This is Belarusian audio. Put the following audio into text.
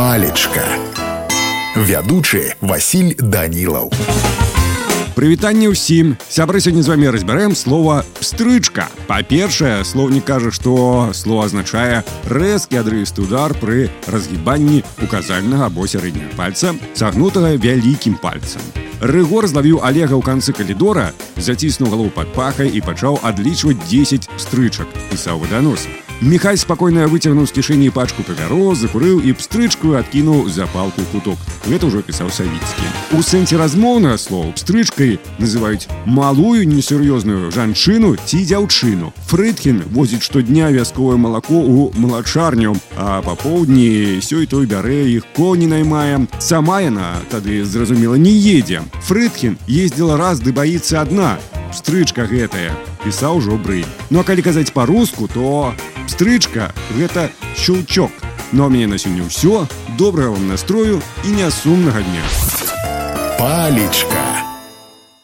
палечка. Вядучы Васіль данілаў. Прывітанне ўсім. Сябры сёння з вами разбярэм слова пстрычка па-першае слоўнік кажа што слово азначае рэзкі адрывісты удар пры разгібанні указальнага або сярэдняга пальца сагнутага вялікім пальцам. Рыгор злавіў алега ў канцы калідора заціснуў галоў пад пахай і пачаў адлічваць 10 стрычак пісаў выданос Михай спакойна выцягнуў з кішэні пачку папяро закурыў і пстрычку адкінуў запалку куток. Гэта ўжо пісаў савіцкі у сэнсе размоўнага слова пстрычкай называюць малую несур'ёзную жанчыну ці дзяўчыну фрыдхін возіць штодня вясковае малако у малачарню а па поўдні сёй той бярэ іх коні наймае сама яна тады зразумела не едзе. Фрыдхін ездзіла раз ды баіцца адна стрычка гэтая пісаў ужо бры Ну а калі казаць па-руску то стрычка гэта щелчок. Но мне на сёння ўсё. Добрага вам настрою і нясумнага дня. Палечка